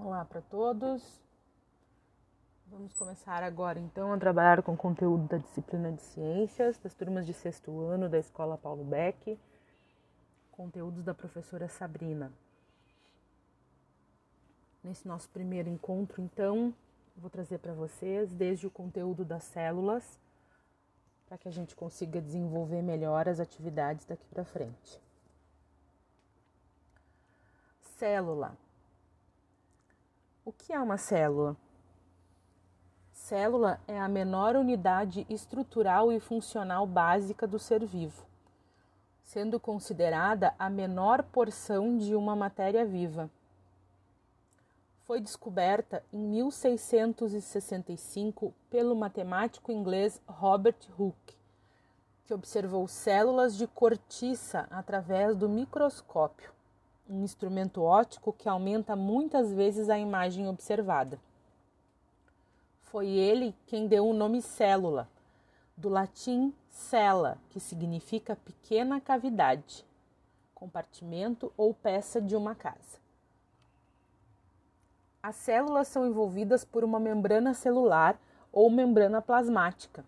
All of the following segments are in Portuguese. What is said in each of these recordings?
Olá para todos. Vamos começar agora então a trabalhar com conteúdo da disciplina de ciências das turmas de sexto ano da Escola Paulo Beck, conteúdos da professora Sabrina. Nesse nosso primeiro encontro, então, vou trazer para vocês desde o conteúdo das células, para que a gente consiga desenvolver melhor as atividades daqui para frente. Célula. O que é uma célula? Célula é a menor unidade estrutural e funcional básica do ser vivo, sendo considerada a menor porção de uma matéria viva. Foi descoberta em 1665 pelo matemático inglês Robert Hooke, que observou células de cortiça através do microscópio um instrumento óptico que aumenta muitas vezes a imagem observada. Foi ele quem deu o nome célula, do latim cella, que significa pequena cavidade, compartimento ou peça de uma casa. As células são envolvidas por uma membrana celular ou membrana plasmática,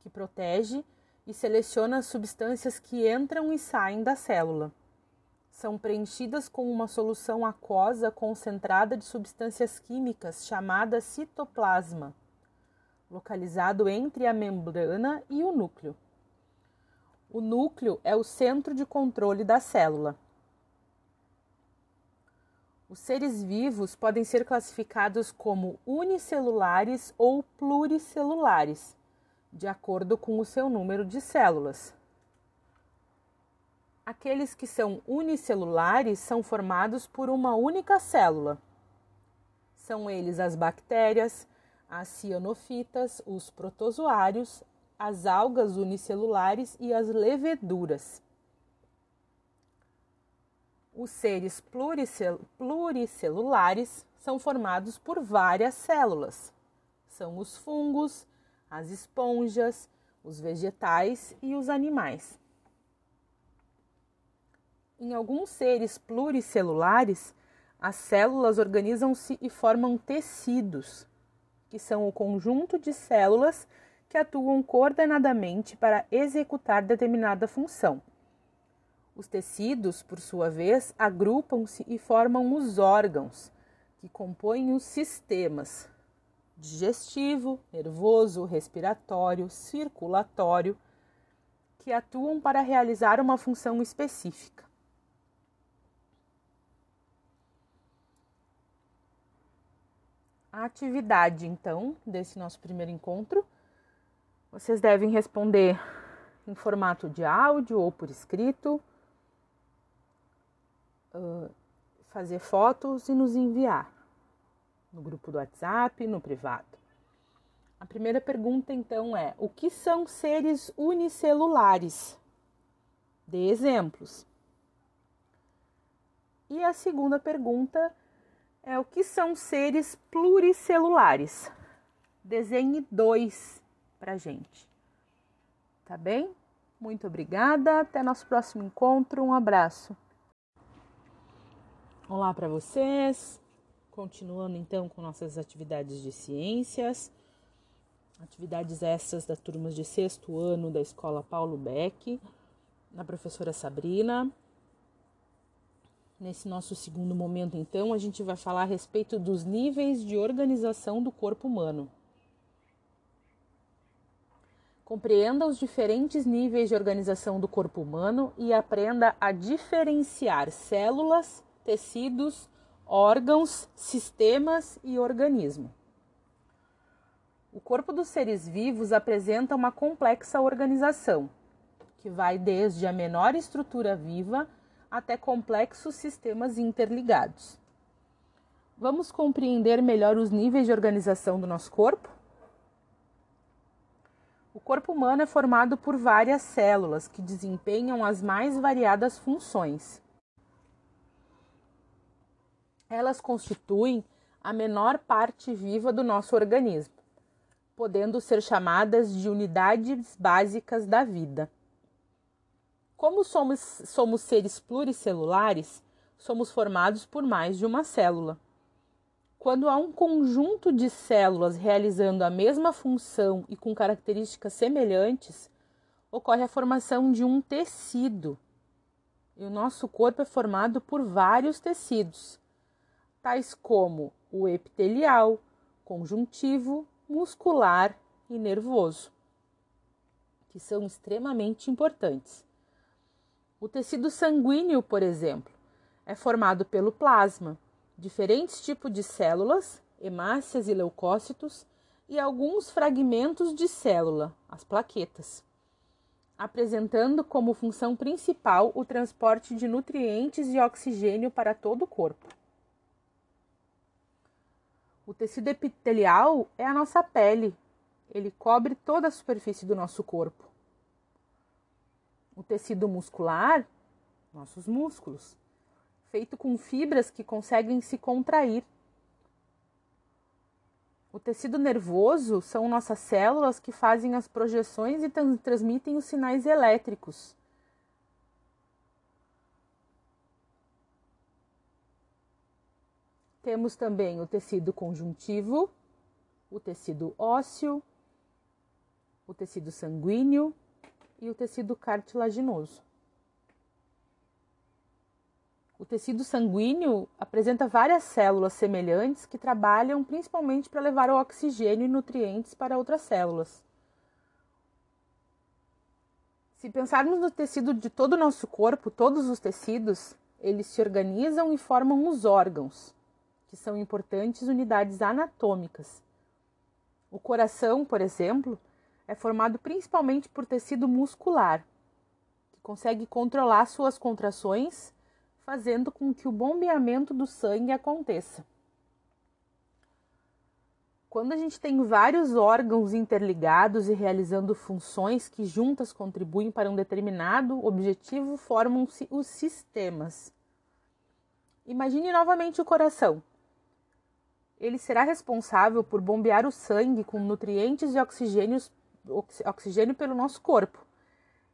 que protege e seleciona as substâncias que entram e saem da célula são preenchidas com uma solução aquosa concentrada de substâncias químicas chamada citoplasma, localizado entre a membrana e o núcleo. O núcleo é o centro de controle da célula. Os seres vivos podem ser classificados como unicelulares ou pluricelulares, de acordo com o seu número de células. Aqueles que são unicelulares são formados por uma única célula. São eles as bactérias, as cianofitas, os protozoários, as algas unicelulares e as leveduras. Os seres pluricel pluricelulares são formados por várias células. São os fungos, as esponjas, os vegetais e os animais. Em alguns seres pluricelulares, as células organizam-se e formam tecidos, que são o conjunto de células que atuam coordenadamente para executar determinada função. Os tecidos, por sua vez, agrupam-se e formam os órgãos, que compõem os sistemas digestivo, nervoso, respiratório, circulatório, que atuam para realizar uma função específica. A atividade, então, desse nosso primeiro encontro. Vocês devem responder em formato de áudio ou por escrito, fazer fotos e nos enviar no grupo do WhatsApp, no privado. A primeira pergunta, então, é: o que são seres unicelulares? Dê exemplos. E a segunda pergunta é é o que são seres pluricelulares. Desenhe dois para gente. Tá bem? Muito obrigada. Até nosso próximo encontro. Um abraço. Olá para vocês. Continuando então com nossas atividades de ciências. Atividades essas da turmas de sexto ano da Escola Paulo Beck, da professora Sabrina. Nesse nosso segundo momento, então, a gente vai falar a respeito dos níveis de organização do corpo humano. Compreenda os diferentes níveis de organização do corpo humano e aprenda a diferenciar células, tecidos, órgãos, sistemas e organismo. O corpo dos seres vivos apresenta uma complexa organização, que vai desde a menor estrutura viva até complexos sistemas interligados. Vamos compreender melhor os níveis de organização do nosso corpo? O corpo humano é formado por várias células que desempenham as mais variadas funções. Elas constituem a menor parte viva do nosso organismo, podendo ser chamadas de unidades básicas da vida. Como somos, somos seres pluricelulares, somos formados por mais de uma célula. Quando há um conjunto de células realizando a mesma função e com características semelhantes, ocorre a formação de um tecido. E o nosso corpo é formado por vários tecidos, tais como o epitelial, conjuntivo, muscular e nervoso, que são extremamente importantes. O tecido sanguíneo, por exemplo, é formado pelo plasma, diferentes tipos de células, hemácias e leucócitos, e alguns fragmentos de célula, as plaquetas, apresentando como função principal o transporte de nutrientes e oxigênio para todo o corpo. O tecido epitelial é a nossa pele, ele cobre toda a superfície do nosso corpo. O tecido muscular, nossos músculos, feito com fibras que conseguem se contrair. O tecido nervoso são nossas células que fazem as projeções e transmitem os sinais elétricos. Temos também o tecido conjuntivo, o tecido ósseo, o tecido sanguíneo e o tecido cartilaginoso. O tecido sanguíneo apresenta várias células semelhantes que trabalham principalmente para levar o oxigênio e nutrientes para outras células. Se pensarmos no tecido de todo o nosso corpo, todos os tecidos, eles se organizam e formam os órgãos, que são importantes unidades anatômicas. O coração, por exemplo, é formado principalmente por tecido muscular, que consegue controlar suas contrações fazendo com que o bombeamento do sangue aconteça. Quando a gente tem vários órgãos interligados e realizando funções que juntas contribuem para um determinado objetivo, formam-se os sistemas. Imagine novamente o coração. Ele será responsável por bombear o sangue com nutrientes e oxigênio pelo nosso corpo.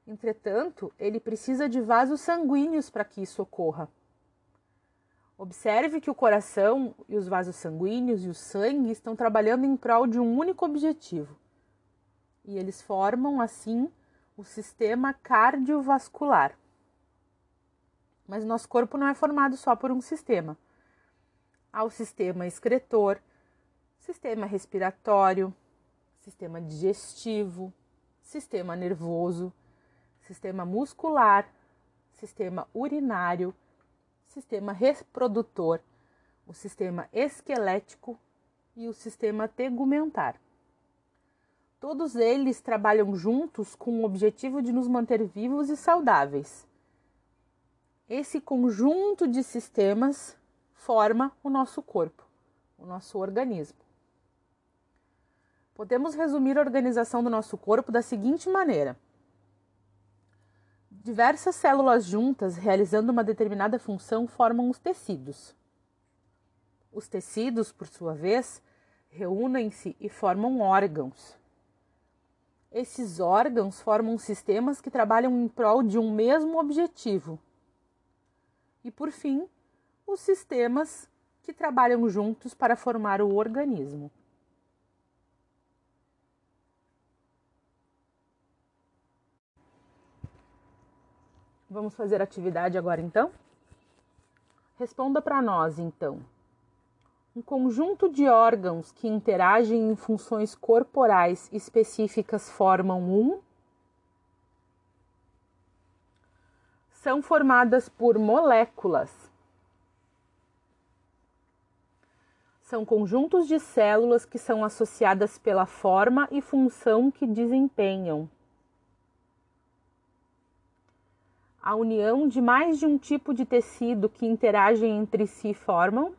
Entretanto, ele precisa de vasos sanguíneos para que isso ocorra. Observe que o coração e os vasos sanguíneos e o sangue estão trabalhando em prol de um único objetivo. E eles formam, assim, o sistema cardiovascular. Mas nosso corpo não é formado só por um sistema. Há o sistema excretor, sistema respiratório, sistema digestivo, sistema nervoso sistema muscular, sistema urinário, sistema reprodutor, o sistema esquelético e o sistema tegumentar. Todos eles trabalham juntos com o objetivo de nos manter vivos e saudáveis. Esse conjunto de sistemas forma o nosso corpo, o nosso organismo. Podemos resumir a organização do nosso corpo da seguinte maneira: Diversas células juntas, realizando uma determinada função, formam os tecidos. Os tecidos, por sua vez, reúnem-se e formam órgãos. Esses órgãos formam sistemas que trabalham em prol de um mesmo objetivo. E, por fim, os sistemas que trabalham juntos para formar o organismo. Vamos fazer atividade agora então? Responda para nós então. Um conjunto de órgãos que interagem em funções corporais específicas formam um. São formadas por moléculas. São conjuntos de células que são associadas pela forma e função que desempenham. A união de mais de um tipo de tecido que interagem entre si formam?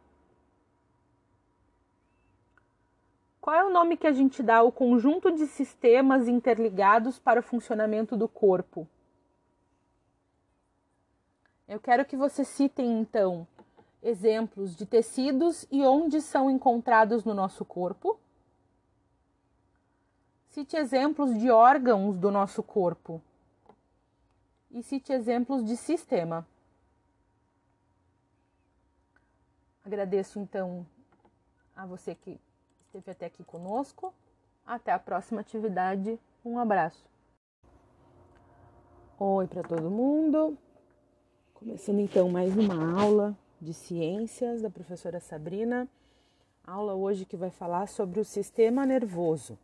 Qual é o nome que a gente dá ao conjunto de sistemas interligados para o funcionamento do corpo? Eu quero que você citem então exemplos de tecidos e onde são encontrados no nosso corpo. Cite exemplos de órgãos do nosso corpo e cite exemplos de sistema. Agradeço então a você que esteve até aqui conosco. Até a próxima atividade. Um abraço. Oi para todo mundo. Começando então mais uma aula de ciências da professora Sabrina. Aula hoje que vai falar sobre o sistema nervoso.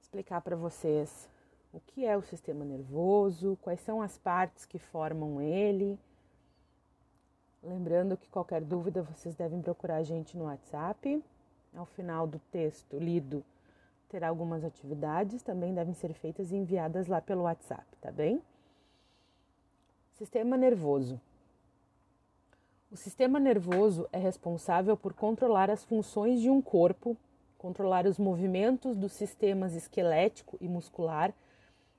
Explicar para vocês o que é o sistema nervoso, quais são as partes que formam ele. Lembrando que qualquer dúvida vocês devem procurar a gente no WhatsApp. Ao final do texto lido, terá algumas atividades, também devem ser feitas e enviadas lá pelo WhatsApp, tá bem? Sistema nervoso. O sistema nervoso é responsável por controlar as funções de um corpo, controlar os movimentos dos sistemas esquelético e muscular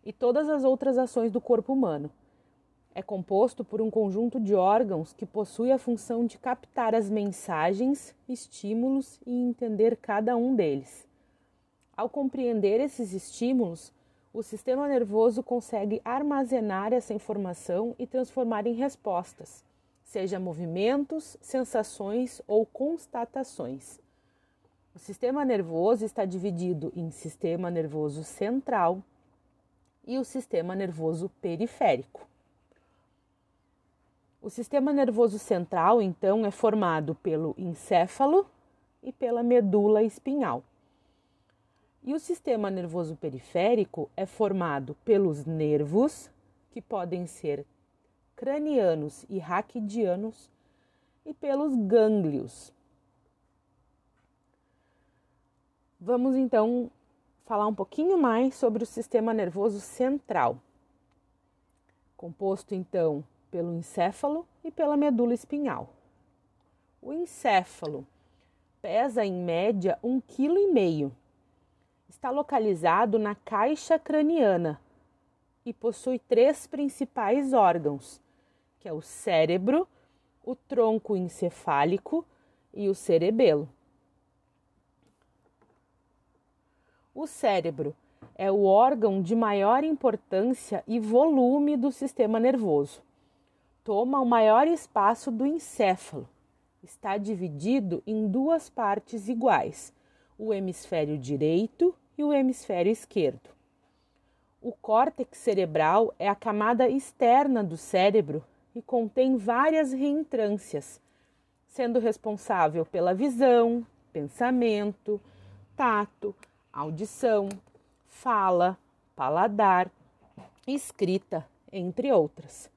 e todas as outras ações do corpo humano. É composto por um conjunto de órgãos que possui a função de captar as mensagens, estímulos e entender cada um deles. Ao compreender esses estímulos, o sistema nervoso consegue armazenar essa informação e transformar em respostas seja movimentos, sensações ou constatações. O sistema nervoso está dividido em sistema nervoso central e o sistema nervoso periférico. O sistema nervoso central, então, é formado pelo encéfalo e pela medula espinhal. E o sistema nervoso periférico é formado pelos nervos, que podem ser cranianos e raquidianos e pelos gânglios. Vamos então falar um pouquinho mais sobre o sistema nervoso central, composto então pelo encéfalo e pela medula espinhal. O encéfalo pesa em média um quilo e meio. Está localizado na caixa craniana e possui três principais órgãos, que é o cérebro, o tronco encefálico e o cerebelo. O cérebro é o órgão de maior importância e volume do sistema nervoso. Toma o maior espaço do encéfalo. Está dividido em duas partes iguais, o hemisfério direito e o hemisfério esquerdo. O córtex cerebral é a camada externa do cérebro e contém várias reentrâncias, sendo responsável pela visão, pensamento, tato, audição, fala, paladar, escrita, entre outras.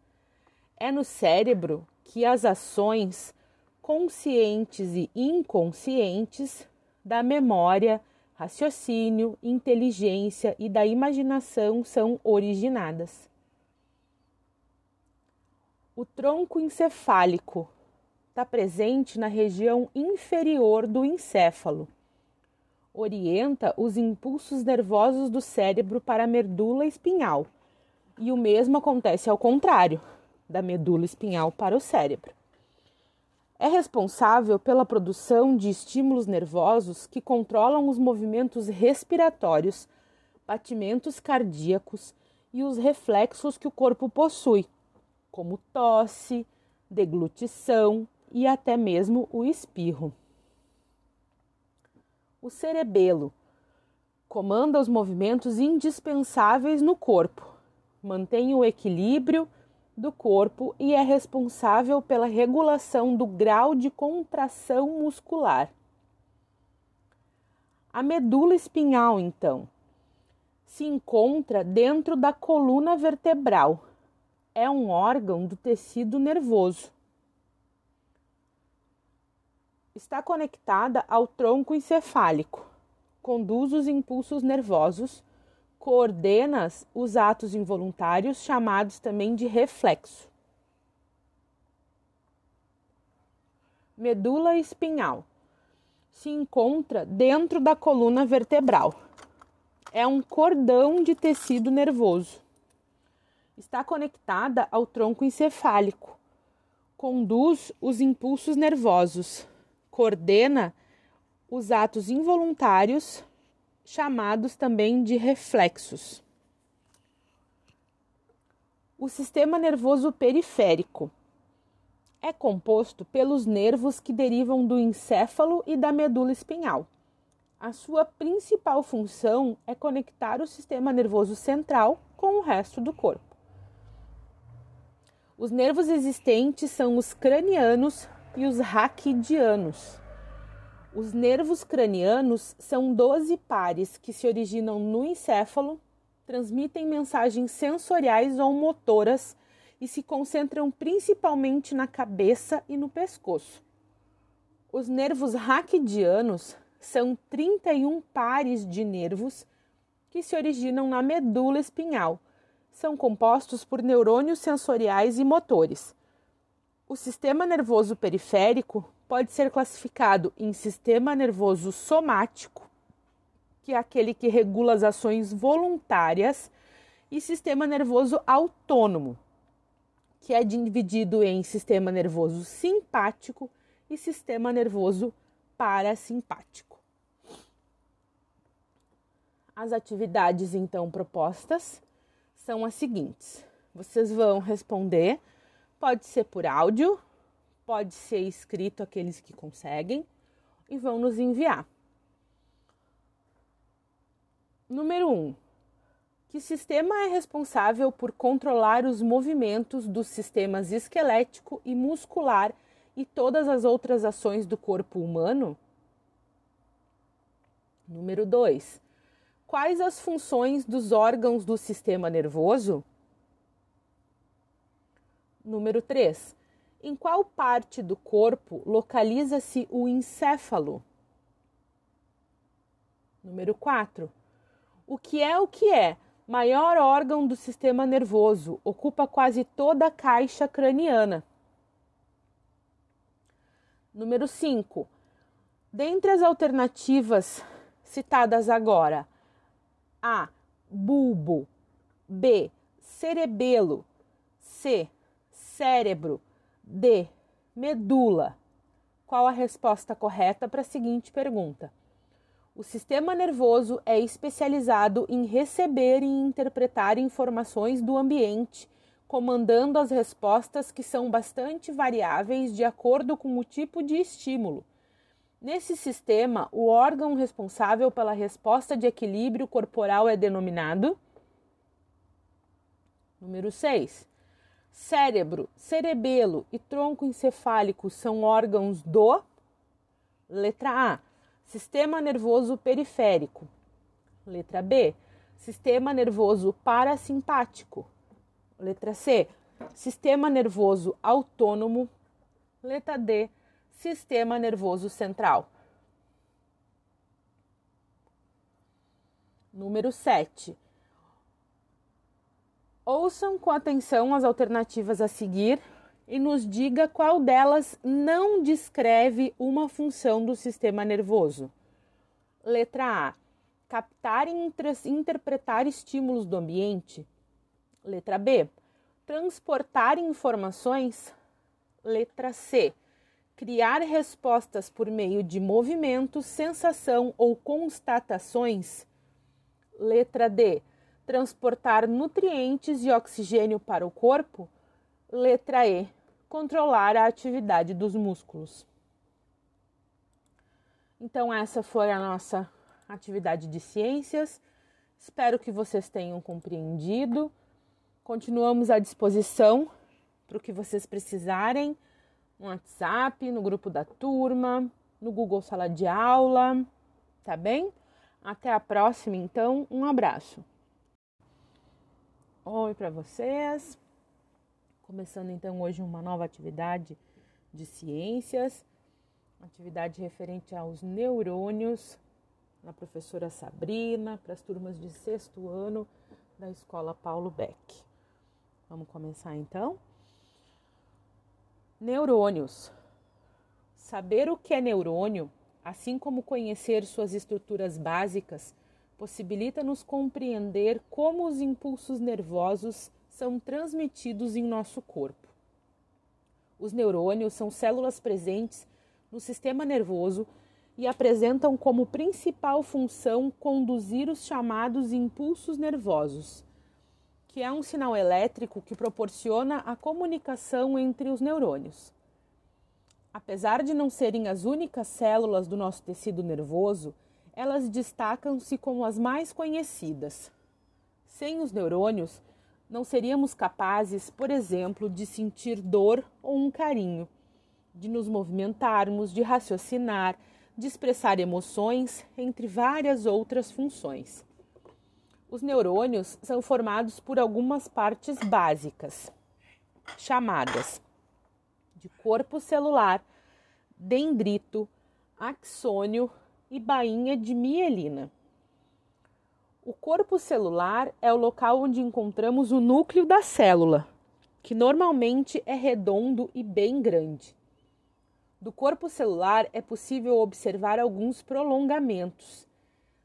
É no cérebro que as ações conscientes e inconscientes da memória, raciocínio, inteligência e da imaginação são originadas. O tronco encefálico está presente na região inferior do encéfalo. Orienta os impulsos nervosos do cérebro para a medula espinhal. E o mesmo acontece ao contrário, da medula espinhal para o cérebro. É responsável pela produção de estímulos nervosos que controlam os movimentos respiratórios, batimentos cardíacos e os reflexos que o corpo possui, como tosse, deglutição e até mesmo o espirro. O cerebelo comanda os movimentos indispensáveis no corpo, mantém o equilíbrio do corpo e é responsável pela regulação do grau de contração muscular. A medula espinhal, então, se encontra dentro da coluna vertebral é um órgão do tecido nervoso. Está conectada ao tronco encefálico, conduz os impulsos nervosos, coordena os atos involuntários, chamados também de reflexo. Medula espinhal se encontra dentro da coluna vertebral. É um cordão de tecido nervoso está conectada ao tronco encefálico, conduz os impulsos nervosos, coordena os atos involuntários, chamados também de reflexos. O sistema nervoso periférico é composto pelos nervos que derivam do encéfalo e da medula espinhal. A sua principal função é conectar o sistema nervoso central com o resto do corpo. Os nervos existentes são os cranianos e os raquidianos. Os nervos cranianos são 12 pares que se originam no encéfalo, transmitem mensagens sensoriais ou motoras e se concentram principalmente na cabeça e no pescoço. Os nervos raquidianos são 31 pares de nervos que se originam na medula espinhal. São compostos por neurônios sensoriais e motores. O sistema nervoso periférico pode ser classificado em sistema nervoso somático, que é aquele que regula as ações voluntárias, e sistema nervoso autônomo, que é dividido em sistema nervoso simpático e sistema nervoso parasimpático. As atividades então propostas são as seguintes: vocês vão responder, pode ser por áudio, pode ser escrito aqueles que conseguem e vão nos enviar. Número 1. Um, que sistema é responsável por controlar os movimentos dos sistemas esquelético e muscular e todas as outras ações do corpo humano? Número 2. Quais as funções dos órgãos do sistema nervoso? Número 3. Em qual parte do corpo localiza-se o encéfalo? Número 4. O que é o que é? Maior órgão do sistema nervoso, ocupa quase toda a caixa craniana. Número 5. Dentre as alternativas citadas agora, A. Bulbo. B. Cerebelo. C. Cérebro. D. Medula. Qual a resposta correta para a seguinte pergunta? O sistema nervoso é especializado em receber e interpretar informações do ambiente, comandando as respostas que são bastante variáveis de acordo com o tipo de estímulo. Nesse sistema, o órgão responsável pela resposta de equilíbrio corporal é denominado. Número 6. Cérebro, cerebelo e tronco encefálico são órgãos do. Letra A. Sistema nervoso periférico. Letra B. Sistema nervoso parasimpático. Letra C. Sistema nervoso autônomo. Letra D. Sistema nervoso central. Número 7. Ouçam com atenção as alternativas a seguir e nos diga qual delas não descreve uma função do sistema nervoso. Letra A. Captar e interpretar estímulos do ambiente. Letra B. Transportar informações. Letra C. Criar respostas por meio de movimento, sensação ou constatações. Letra D transportar nutrientes e oxigênio para o corpo? Letra E. Controlar a atividade dos músculos. Então, essa foi a nossa atividade de ciências. Espero que vocês tenham compreendido. Continuamos à disposição para o que vocês precisarem no WhatsApp, no grupo da turma, no Google Sala de Aula, tá bem? Até a próxima, então. Um abraço. Oi para vocês. Começando então hoje uma nova atividade de ciências, atividade referente aos neurônios, na professora Sabrina, para as turmas de sexto ano da Escola Paulo Beck. Vamos começar então? Neurônios. Saber o que é neurônio, assim como conhecer suas estruturas básicas, possibilita-nos compreender como os impulsos nervosos são transmitidos em nosso corpo. Os neurônios são células presentes no sistema nervoso e apresentam como principal função conduzir os chamados impulsos nervosos, que é um sinal elétrico que proporciona a comunicação entre os neurônios. Apesar de não serem as únicas células do nosso tecido nervoso, elas destacam-se como as mais conhecidas. Sem os neurônios, não seríamos capazes, por exemplo, de sentir dor ou um carinho, de nos movimentarmos, de raciocinar, de expressar emoções, entre várias outras funções. Os neurônios são formados por algumas partes básicas, chamadas de corpo celular, dendrito, axônio e bainha de mielina. O corpo celular é o local onde encontramos o núcleo da célula, que normalmente é redondo e bem grande. Do corpo celular é possível observar alguns prolongamentos.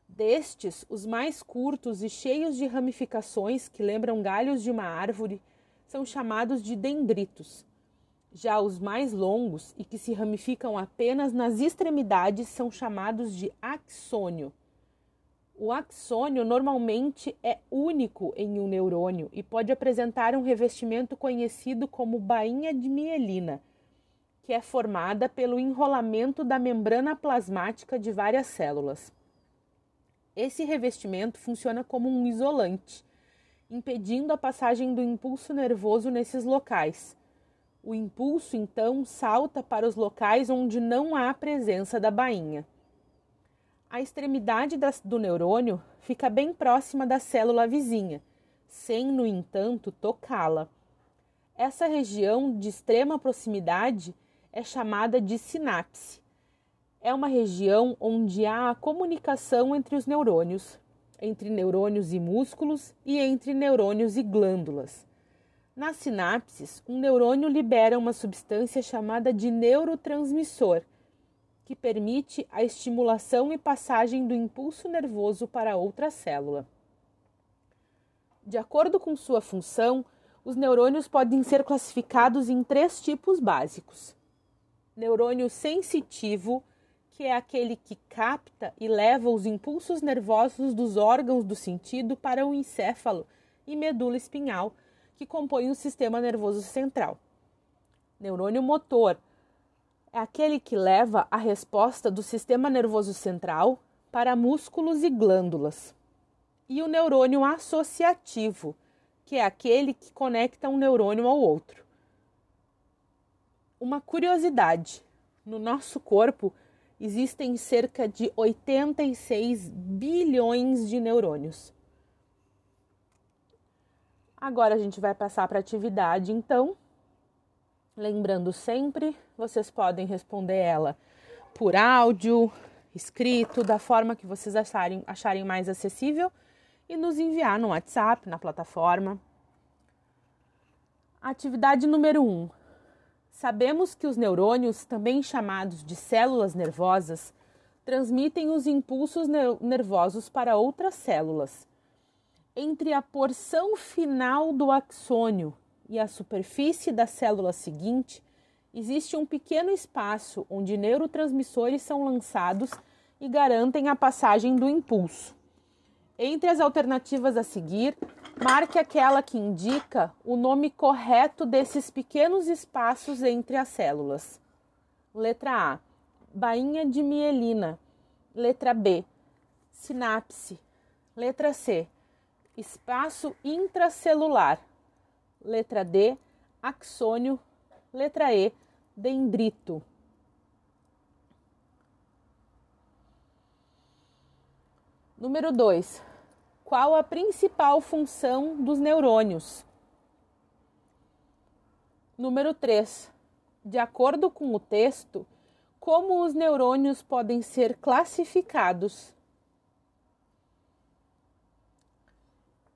Destes, os mais curtos e cheios de ramificações que lembram galhos de uma árvore são chamados de dendritos. Já os mais longos e que se ramificam apenas nas extremidades são chamados de axônio. O axônio normalmente é único em um neurônio e pode apresentar um revestimento conhecido como bainha de mielina que é formada pelo enrolamento da membrana plasmática de várias células. Esse revestimento funciona como um isolante, impedindo a passagem do impulso nervoso nesses locais. O impulso, então, salta para os locais onde não há presença da bainha. A extremidade do neurônio fica bem próxima da célula vizinha, sem, no entanto, tocá-la. Essa região de extrema proximidade é chamada de sinapse. É uma região onde há a comunicação entre os neurônios, entre neurônios e músculos e entre neurônios e glândulas. Nas sinapses, um neurônio libera uma substância chamada de neurotransmissor, que permite a estimulação e passagem do impulso nervoso para outra célula. De acordo com sua função, os neurônios podem ser classificados em três tipos básicos: neurônio sensitivo, que é aquele que capta e leva os impulsos nervosos dos órgãos do sentido para o encéfalo e medula espinhal, que compõem o sistema nervoso central. Neurônio motor é aquele que leva a resposta do sistema nervoso central para músculos e glândulas. E o neurônio associativo, que é aquele que conecta um neurônio ao outro uma curiosidade: no nosso corpo existem cerca de 86 bilhões de neurônios. Agora a gente vai passar para a atividade, então. Lembrando sempre, vocês podem responder ela por áudio, escrito, da forma que vocês acharem, acharem mais acessível e nos enviar no WhatsApp, na plataforma. Atividade número 1. Um, Sabemos que os neurônios, também chamados de células nervosas, transmitem os impulsos nervosos para outras células. Entre a porção final do axônio e a superfície da célula seguinte, existe um pequeno espaço onde neurotransmissores são lançados e garantem a passagem do impulso. Entre as alternativas a seguir, Marque aquela que indica o nome correto desses pequenos espaços entre as células. Letra A: bainha de mielina. Letra B: sinapse. Letra C: espaço intracelular. Letra D: axônio. Letra E: dendrito. Número 2 qual a principal função dos neurônios. Número 3. De acordo com o texto, como os neurônios podem ser classificados.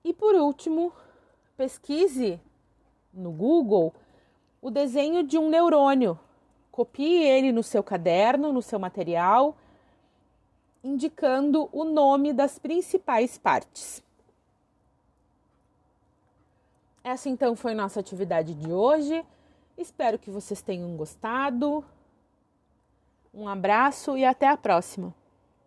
E por último, pesquise no Google o desenho de um neurônio. Copie ele no seu caderno, no seu material indicando o nome das principais partes. Essa então foi nossa atividade de hoje. Espero que vocês tenham gostado. Um abraço e até a próxima!